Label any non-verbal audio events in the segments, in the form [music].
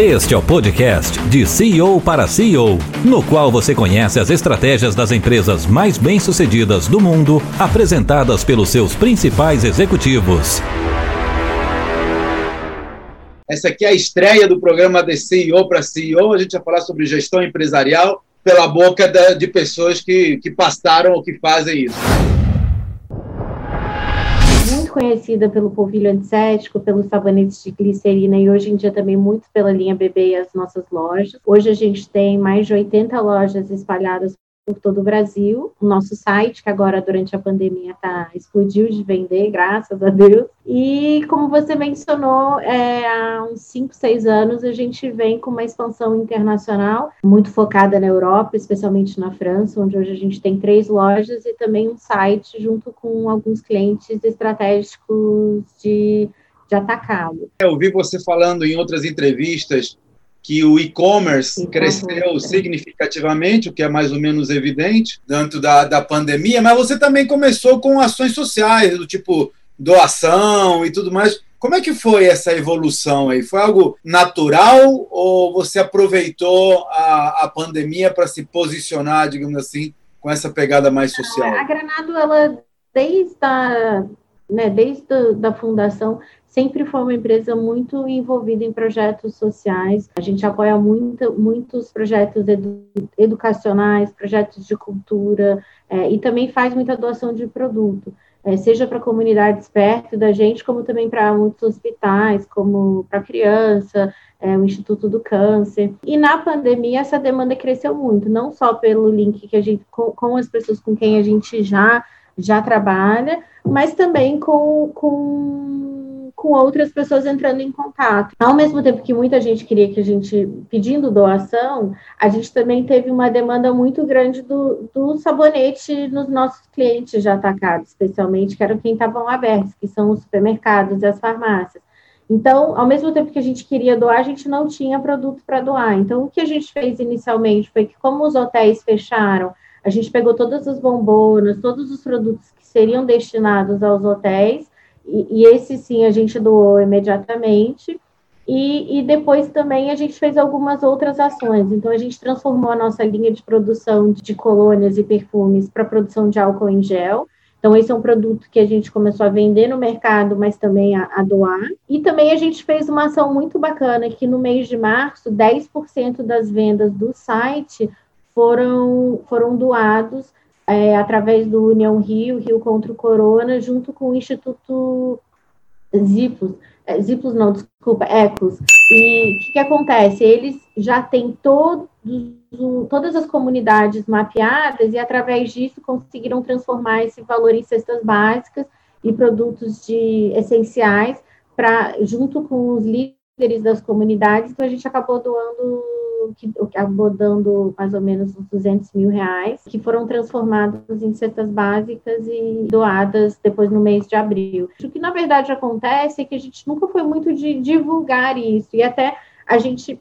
Este é o podcast de CEO para CEO, no qual você conhece as estratégias das empresas mais bem-sucedidas do mundo, apresentadas pelos seus principais executivos. Essa aqui é a estreia do programa de CEO para CEO. A gente vai falar sobre gestão empresarial pela boca de pessoas que, que passaram ou que fazem isso conhecida pelo polvilho antisséptico, pelos sabonetes de glicerina e hoje em dia também muito pela linha bebê e as nossas lojas. Hoje a gente tem mais de 80 lojas espalhadas por todo o Brasil. O nosso site, que agora durante a pandemia tá, explodiu de vender, graças a Deus. E como você mencionou, é, há uns 5, 6 anos a gente vem com uma expansão internacional, muito focada na Europa, especialmente na França, onde hoje a gente tem três lojas e também um site junto com alguns clientes estratégicos de, de atacado. Eu vi você falando em outras entrevistas que o e-commerce cresceu significativamente, o que é mais ou menos evidente, dentro da, da pandemia, mas você também começou com ações sociais, do tipo doação e tudo mais. Como é que foi essa evolução aí? Foi algo natural ou você aproveitou a, a pandemia para se posicionar, digamos assim, com essa pegada mais social? A Granado, ela desde a, né, desde a da fundação, sempre foi uma empresa muito envolvida em projetos sociais. A gente apoia muito, muitos projetos edu, educacionais, projetos de cultura, é, e também faz muita doação de produto. É, seja para comunidades perto da gente, como também para muitos hospitais, como para criança, é, o Instituto do Câncer. E na pandemia essa demanda cresceu muito, não só pelo link que a gente com, com as pessoas com quem a gente já já trabalha, mas também com, com com outras pessoas entrando em contato. Ao mesmo tempo que muita gente queria que a gente, pedindo doação, a gente também teve uma demanda muito grande do, do sabonete nos nossos clientes já atacados, especialmente, que eram quem estavam abertos, que são os supermercados e as farmácias. Então, ao mesmo tempo que a gente queria doar, a gente não tinha produto para doar. Então, o que a gente fez inicialmente foi que, como os hotéis fecharam, a gente pegou todas as bombonas, todos os produtos que seriam destinados aos hotéis e, esse sim a gente doou imediatamente. E, e, depois também a gente fez algumas outras ações. Então, a gente transformou a nossa linha de produção de colônias e perfumes para produção de álcool em gel. Então, esse é um produto que a gente começou a vender no mercado, mas também a, a doar. E também a gente fez uma ação muito bacana, que no mês de março, 10% das vendas do site foram, foram doados é, através do União Rio, Rio contra o Corona, junto com o Instituto Ziplos, é, não, desculpa, Ecos. E o que, que, acontece? Eles já têm todos, todas as comunidades mapeadas e, através disso, conseguiram transformar esse valor em cestas básicas e produtos de essenciais, para junto com os líderes das comunidades, então a gente acabou doando que, acabou dando mais ou menos uns 200 mil reais, que foram transformados em cestas básicas e doadas depois no mês de abril. O que na verdade acontece é que a gente nunca foi muito de divulgar isso, e até a gente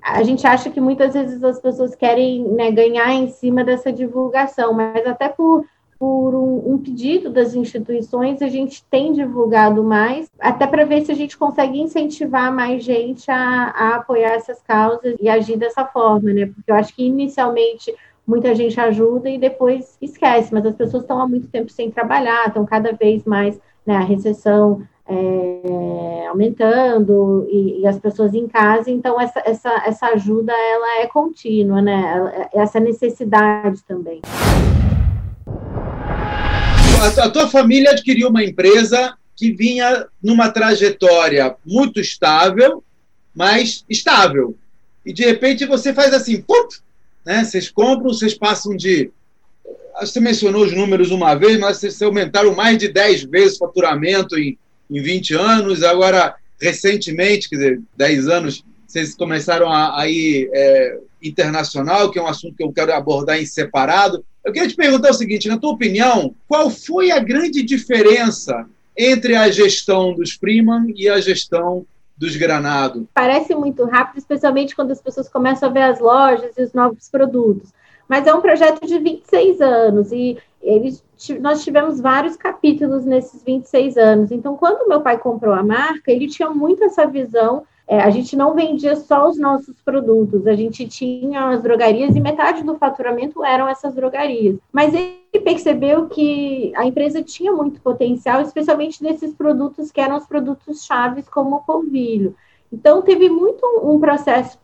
a gente acha que muitas vezes as pessoas querem né, ganhar em cima dessa divulgação, mas até por por um, um, pedido das instituições, a gente tem divulgado mais, até para ver se a gente consegue incentivar mais gente a, a, apoiar essas causas e agir dessa forma, né? Porque eu acho que inicialmente muita gente ajuda e depois esquece, mas as pessoas estão há muito tempo sem trabalhar, estão cada vez mais, né, a recessão é, aumentando e, e, as pessoas em casa, então essa, essa, essa ajuda ela é contínua, né? Essa necessidade também a, tua família adquiriu uma empresa que vinha numa trajetória muito estável, mas estável. E de repente você faz assim, pum, né? Vocês compram, vocês passam de. Você mencionou os números uma vez, mas vocês aumentaram mais de 10 vezes o faturamento em, em 20 anos. Agora, recentemente, quer dizer, 10 anos, vocês começaram a, a ir é, internacional, que é um assunto que eu quero abordar em separado. Eu queria te perguntar o seguinte: na tua opinião, qual foi a grande diferença entre a gestão dos Freeman e a gestão dos Granado? Parece muito rápido, especialmente quando as pessoas começam a ver as lojas e os novos produtos. Mas é um projeto de 26 anos e eles, nós tivemos vários capítulos nesses 26 anos. Então, quando meu pai comprou a marca, ele tinha muito essa visão é, a gente não vendia só os nossos produtos, a gente tinha as drogarias e metade do faturamento eram essas drogarias. Mas ele percebeu que a empresa tinha muito potencial, especialmente nesses produtos que eram os produtos chaves, como o polvilho. Então, teve muito um processo,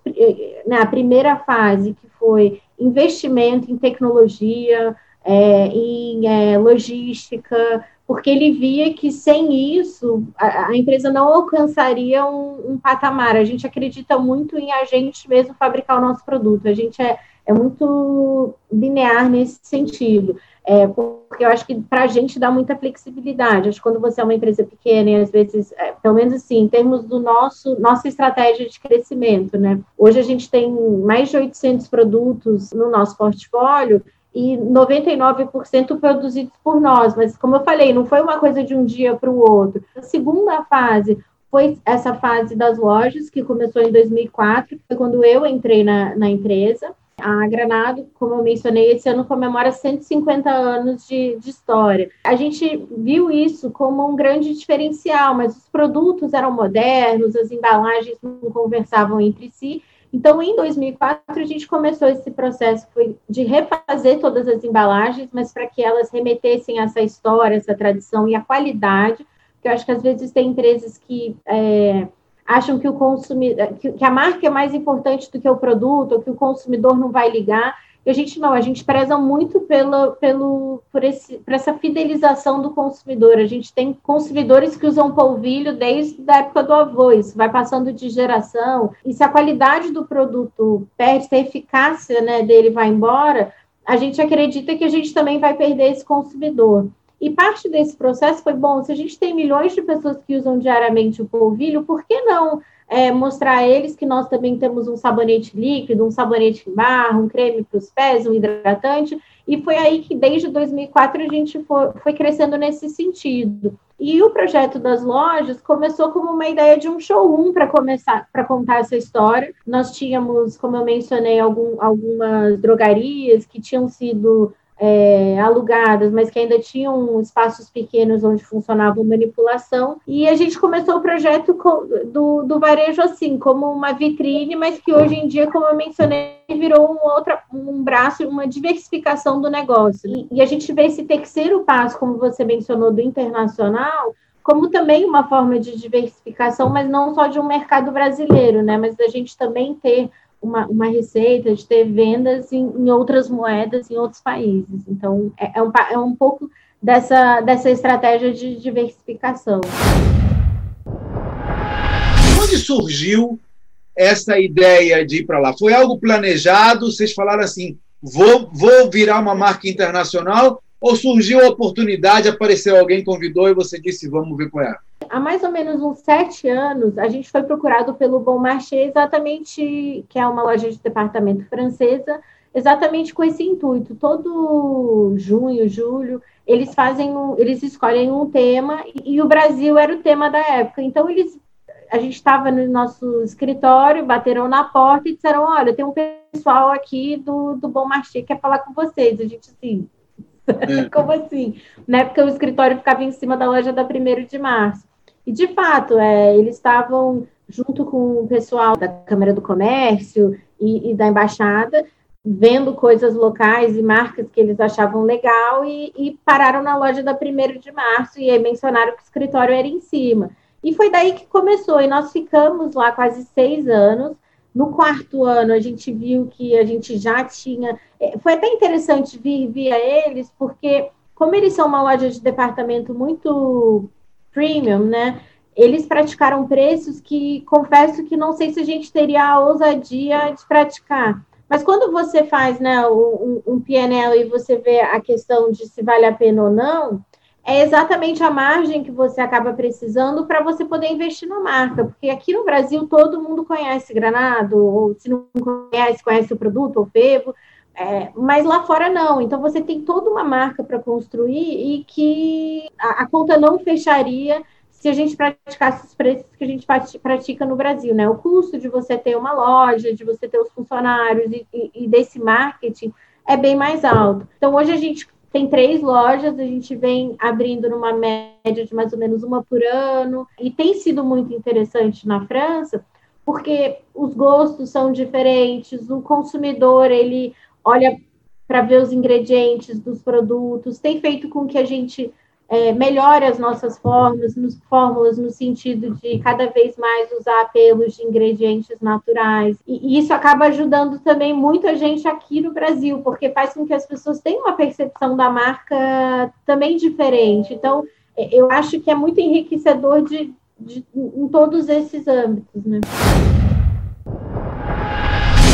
na né, primeira fase, que foi investimento em tecnologia, é, em é, logística, porque ele via que sem isso a, a empresa não alcançaria um, um, patamar. A gente acredita muito em a gente mesmo fabricar o nosso produto. A gente é, é muito linear nesse sentido. É, porque eu acho que para a gente dá muita flexibilidade. Acho que quando você é uma empresa pequena e às vezes, é, pelo menos assim, em termos do nosso nossa estratégia de crescimento, né? Hoje a gente tem mais de 800 produtos no nosso portfólio e 99% produzidos por nós. Mas, como eu falei, não foi uma coisa de um dia para o outro. A segunda fase foi essa fase das lojas, que começou em 2004, foi quando eu entrei na, na empresa. A Granado, como eu mencionei, esse ano comemora 150 anos de, de, história. A gente viu isso como um grande diferencial, mas os produtos eram modernos, as embalagens não conversavam entre si, então, em 2004, a gente começou esse processo de refazer todas as embalagens, mas para que elas remetessem essa história, essa tradição e a qualidade, porque eu acho que às vezes tem empresas que é, acham que o consumidor, que, que a marca é mais importante do que o produto, ou que o consumidor não vai ligar, e a gente não, a gente preza muito pelo, pelo, por, esse, por essa fidelização do consumidor. A gente tem consumidores que usam polvilho desde a época do avô, isso vai passando de geração. E se a qualidade do produto perde, se a eficácia né, dele vai embora, a gente acredita que a gente também vai perder esse consumidor. E parte desse processo foi, bom, se a gente tem milhões de pessoas que usam diariamente o polvilho, por que não é, mostrar a eles que nós também temos um sabonete líquido, um sabonete em barra, um creme para os pés, um hidratante, e foi aí que desde 2004 a gente foi, foi crescendo nesse sentido. E o projeto das lojas começou como uma ideia de um showroom para começar para contar essa história. Nós tínhamos, como eu mencionei, algum, algumas drogarias que tinham sido é, alugadas, mas que ainda tinham espaços pequenos onde funcionava manipulação. E a gente começou o projeto do, do varejo assim, como uma vitrine, mas que hoje em dia, como eu mencionei, virou um, outra, um braço, uma diversificação do negócio. E, e a gente vê esse terceiro passo, como você mencionou, do internacional, como também uma forma de diversificação, mas não só de um mercado brasileiro, né? Mas da gente também ter uma, uma receita, de ter vendas em, em outras moedas em outros países. Então, é, é, um, é um pouco dessa, dessa estratégia de diversificação. Onde surgiu essa ideia de ir para lá? Foi algo planejado? Vocês falaram assim, vou, vou virar uma marca internacional? Ou surgiu a oportunidade, apareceu alguém, convidou e você disse, vamos ver qual é? Há mais ou menos uns sete anos, a gente foi procurado pelo Bon Marché, exatamente, que é uma loja de departamento francesa, exatamente com esse intuito. Todo junho, julho, eles fazem, um, eles escolhem um tema e, e, o Brasil era o tema da época. Então eles, a gente estava no nosso escritório, bateram na porta e disseram: olha, tem um pessoal aqui do, do Bon Marché que quer falar com vocês. A gente assim, [laughs] como assim? Na época o escritório ficava em cima da loja da 1 de março. E, de fato, é, eles estavam junto com o pessoal da Câmara do Comércio e, e da Embaixada, vendo coisas locais e marcas que eles achavam legal e, e, pararam na loja da 1 de março e mencionaram que o escritório era em cima. E foi daí que começou, e nós ficamos lá quase seis anos. No quarto ano, a gente viu que a gente já tinha. É, foi até interessante vir via eles, porque, como eles são uma loja de departamento muito premium, né? Eles praticaram preços que confesso que não sei se a gente teria a ousadia de praticar. Mas quando você faz né, um, um PNL e você vê a questão de se vale a pena ou não, é exatamente a margem que você acaba precisando para você poder investir na marca. Porque aqui no Brasil todo mundo conhece Granado, ou se não conhece, conhece o produto, ou Fevo, é, mas lá fora não. Então você tem toda uma marca para construir e que a, a, conta não fecharia se a gente praticasse os preços que a gente pratica no Brasil, né? O custo de você ter uma loja, de você ter os funcionários e, e, e desse marketing é bem mais alto. Então hoje a gente tem três lojas, a gente vem abrindo numa média de mais ou menos uma por ano, e tem sido muito interessante na França, porque os gostos são diferentes, o consumidor ele olha para ver os ingredientes dos produtos, tem feito com que a gente é, melhore as nossas fórmulas, nos, fórmulas no sentido de cada vez mais usar apelos de ingredientes naturais. E, e, isso acaba ajudando também muito a gente aqui no Brasil, porque faz com que as pessoas tenham uma percepção da marca também diferente. Então, é, eu acho que é muito enriquecedor de, de em todos esses âmbitos, né?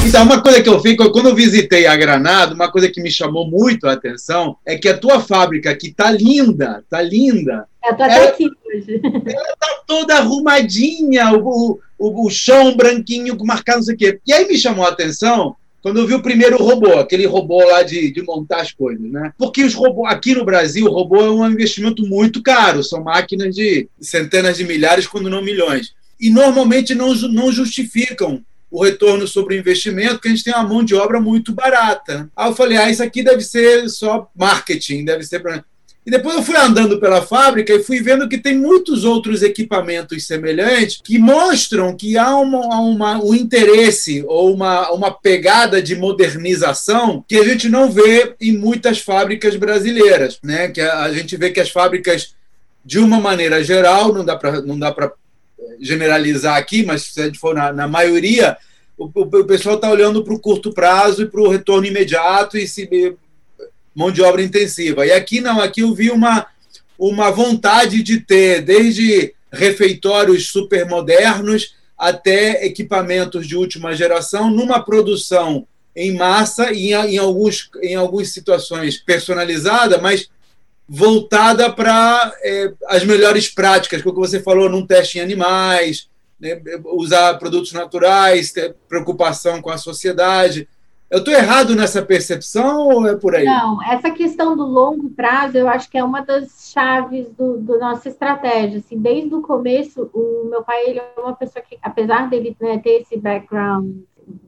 Então, uma coisa que eu fico, quando eu visitei a Granada, uma coisa que me chamou muito a atenção é que a tua fábrica aqui tá linda, tá linda. Eu tô até ela, aqui hoje. Ela tá toda arrumadinha, o, o, o chão branquinho, marcado não sei o quê. E aí me chamou a atenção quando eu vi o primeiro robô, aquele robô lá de, de montar as coisas, né? Porque os robôs, aqui no Brasil, o robô é um investimento muito caro, são máquinas de centenas de milhares, quando não milhões. E normalmente não, não justificam o retorno sobre o investimento, porque a gente tem uma mão de obra muito barata. Aí eu falei, ah, isso aqui deve ser só marketing, deve ser para. E depois eu fui andando pela fábrica e fui vendo que tem muitos outros equipamentos semelhantes que mostram que há uma, uma, um interesse ou uma, uma pegada de modernização que a gente não vê em muitas fábricas brasileiras. Né? Que a, a gente vê que as fábricas, de uma maneira geral, não dá para generalizar aqui, mas se a gente for na, na maioria, o, o pessoal está olhando para o curto prazo e para o retorno imediato e se mão de obra intensiva. E aqui não, aqui eu vi uma, uma vontade de ter desde refeitórios supermodernos até equipamentos de última geração numa produção em massa e em, em, alguns, em algumas situações personalizada, mas voltada para é, as melhores práticas, como você falou, num teste em animais, né, usar produtos naturais, ter preocupação com a sociedade. Eu estou errado nessa percepção ou é por aí? Não, essa questão do longo prazo eu acho que é uma das chaves do, do nossa estratégia. Assim, desde o começo, o meu pai ele é uma pessoa que, apesar dele né, ter esse background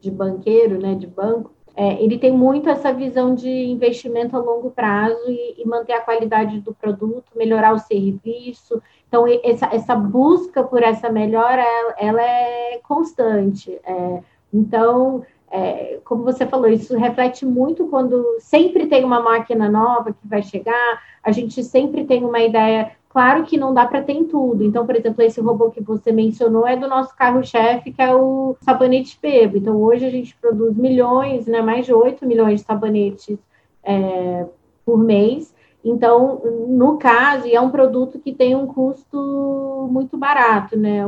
de banqueiro, né, de banco, é, ele tem muito essa visão de investimento a longo prazo e, e, manter a qualidade do produto, melhorar o serviço. Então, essa, essa busca por essa melhora, ela, ela é constante. É, então, é, como você falou, isso reflete muito quando sempre tem uma máquina nova que vai chegar, a gente sempre tem uma ideia Claro que não dá para ter em tudo. Então, por exemplo, esse robô que você mencionou é do nosso carro-chefe, que é o sabonete Pebo. Então, hoje a gente produz milhões, né, mais de 8 milhões de sabonetes é, por mês. Então, no caso, é um produto que tem um custo muito barato, né?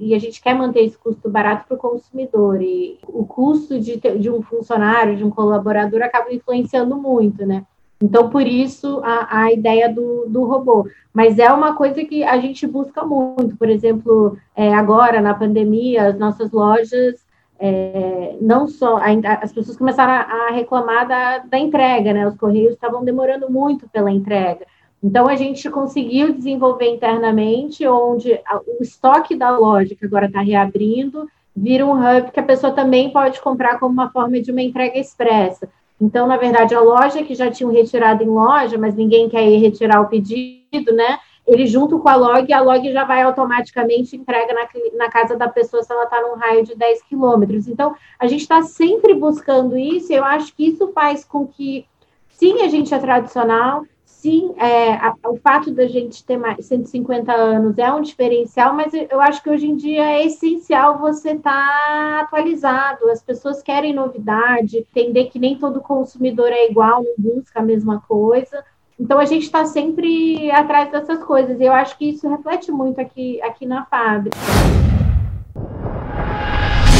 e a gente quer manter esse custo barato para o consumidor. E o custo de, de um funcionário, de um colaborador, acaba influenciando muito, né? Então, por isso, a, a ideia do, do robô. Mas é uma coisa que a gente busca muito. Por exemplo, é, agora, na pandemia, as nossas lojas, é, não só... A, as pessoas começaram a, a reclamar da, da entrega, né? Os correios estavam demorando muito pela entrega. Então, a gente conseguiu desenvolver internamente, onde o estoque da loja, que agora está reabrindo, vira um hub que a pessoa também pode comprar como uma forma de uma entrega expressa. Então, na verdade, a loja que já tinham retirado em loja, mas ninguém quer ir retirar o pedido, né? Ele junto com a log, a log já vai automaticamente entrega na, na casa da pessoa se ela está num raio de 10 quilômetros. Então, a gente está sempre buscando isso, e eu acho que isso faz com que, sim, a gente é tradicional, sim, é, a, o fato da gente ter mais 150 anos é um diferencial, mas eu acho que hoje em dia é essencial você estar tá atualizado. As pessoas querem novidade, entender que nem todo consumidor é igual, não busca a mesma coisa. Então a gente está sempre atrás dessas coisas. E eu acho que isso reflete muito aqui, aqui na fábrica.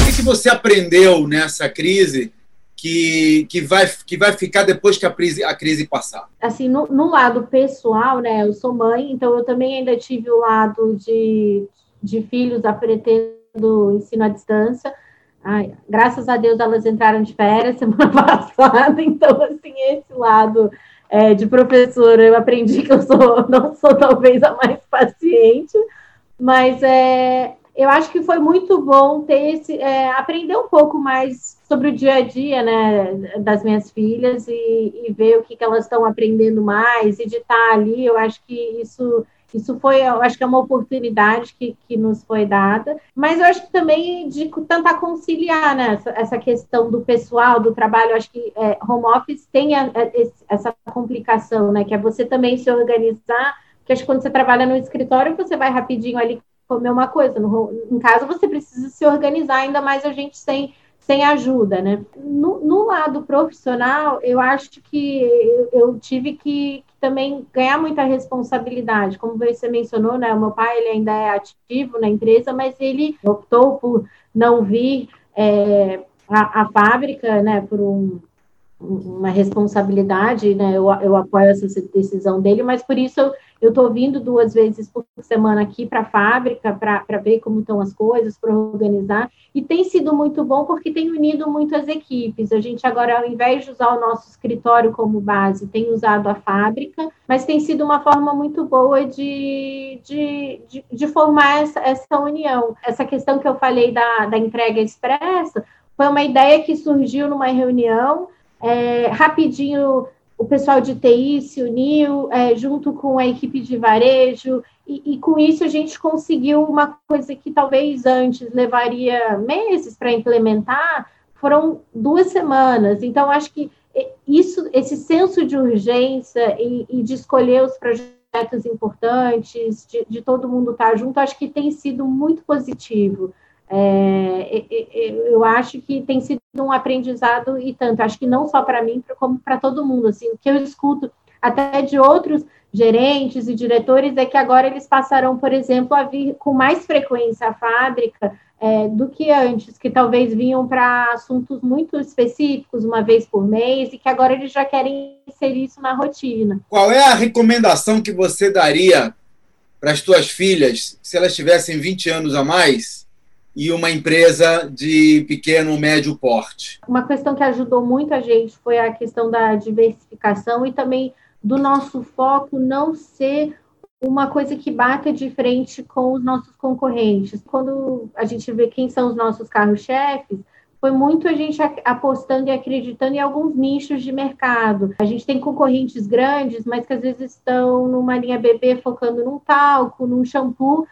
O que você aprendeu nessa crise que, que, vai, que vai ficar depois que a crise, a crise passar? Assim, no, no, lado pessoal, né? Eu sou mãe, então eu também ainda tive o lado de, de filhos aprendendo ensino à distância. Ai, graças a Deus elas entraram de férias [laughs] semana passada, então assim, esse lado é, de professora eu aprendi que eu sou, [laughs] não sou talvez a mais paciente, mas é, eu acho que foi muito bom ter esse, é, aprender um pouco mais sobre o dia a dia, né, das minhas filhas e, e ver o que, que elas estão aprendendo mais e de estar ali. Eu acho que isso Isso foi, eu acho que é uma oportunidade que, que nos foi dada, mas eu acho que também de tentar conciliar né, essa, essa questão do pessoal, do trabalho. Eu acho que é, home office tem a, a, essa complicação, né? Que é você também se organizar, porque acho que quando você trabalha no escritório, você vai rapidinho ali comer uma coisa. No, em casa você precisa se organizar, ainda mais a gente sem sem ajuda, né? No, no, lado profissional, eu acho que eu, eu tive que, que, também ganhar muita responsabilidade. Como você mencionou, né? O meu pai ele ainda é ativo na empresa, mas ele optou por não vir é, a, a, fábrica, né? Por um, uma responsabilidade, né? Eu, eu apoio essa decisão dele, mas por isso eu eu estou vindo duas vezes por semana aqui para a fábrica para ver como estão as coisas, para organizar. E tem sido muito bom porque tem unido muitas equipes. A gente agora, ao invés de usar o nosso escritório como base, tem usado a fábrica, mas tem sido uma forma muito boa de, de, de, de formar essa, essa união. Essa questão que eu falei da, da entrega expressa foi uma ideia que surgiu numa reunião. É, rapidinho o pessoal de TI se uniu é, junto com a equipe de varejo, e, e, com isso a gente conseguiu uma coisa que talvez antes levaria meses para implementar, foram duas semanas. Então, acho que isso, esse senso de urgência e, e de escolher os projetos importantes, de, de todo mundo estar junto, acho que tem sido muito positivo. É, eu acho que tem sido um aprendizado e tanto, acho que não só para mim, como para todo mundo. Assim, o que eu escuto até de outros gerentes e diretores é que agora eles passarão, por exemplo, a vir com mais frequência à fábrica é, do que antes, que talvez vinham para assuntos muito específicos, uma vez por mês, e que agora eles já querem inserir isso na rotina. Qual é a recomendação que você daria para as tuas filhas, se elas tivessem 20 anos a mais, e uma empresa de pequeno médio porte. Uma questão que ajudou muito a gente foi a questão da diversificação e também do nosso foco não ser uma coisa que bata de frente com os nossos concorrentes. Quando a gente vê quem são os nossos carros-chefes, foi muito a gente apostando e acreditando em alguns nichos de mercado. A gente tem concorrentes grandes, mas que às vezes estão numa linha bebê focando num talco, num shampoo,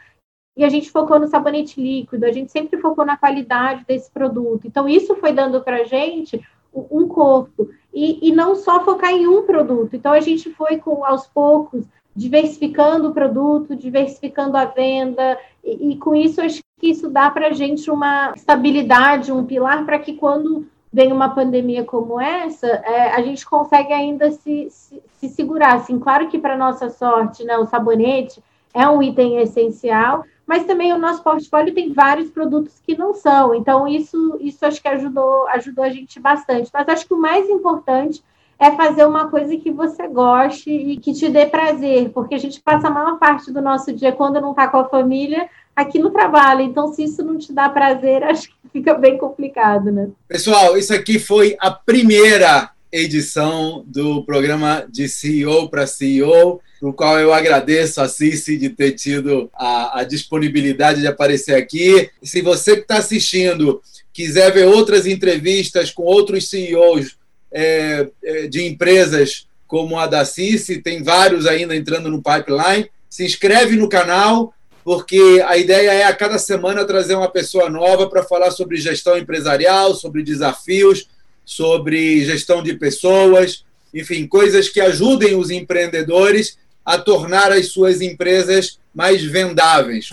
e a gente focou no sabonete líquido, a gente sempre focou na qualidade desse produto. Então, isso foi dando para a gente um corpo. E, e, não só focar em um produto. Então, a gente foi, com aos poucos, diversificando o produto, diversificando a venda, e, e com isso, acho que isso dá para a gente uma estabilidade, um pilar, para que quando vem uma pandemia como essa, é, a gente consegue ainda se, se, se segurar. Assim, claro que, para nossa sorte, né, o sabonete é um item essencial, mas também o nosso portfólio tem vários produtos que não são. Então, isso, isso acho que ajudou, ajudou a gente bastante. Mas acho que o mais importante é fazer uma coisa que você goste e que te dê prazer, porque a gente passa a maior parte do nosso dia quando não está com a família aqui no trabalho. Então, se isso não te dá prazer, [laughs] acho que fica bem complicado, né? Pessoal, isso aqui foi a primeira edição do programa de CEO para CEO, no qual eu agradeço a Cici de ter tido a, a disponibilidade de aparecer aqui. Se você que está assistindo quiser ver outras entrevistas com outros CEOs é, é, de empresas como a da Cici, tem vários ainda entrando no pipeline, se inscreve no canal, porque a ideia é a cada semana trazer uma pessoa nova para falar sobre gestão empresarial, sobre desafios, sobre gestão de pessoas, enfim, coisas que ajudem os empreendedores a tornar as suas empresas mais vendáveis.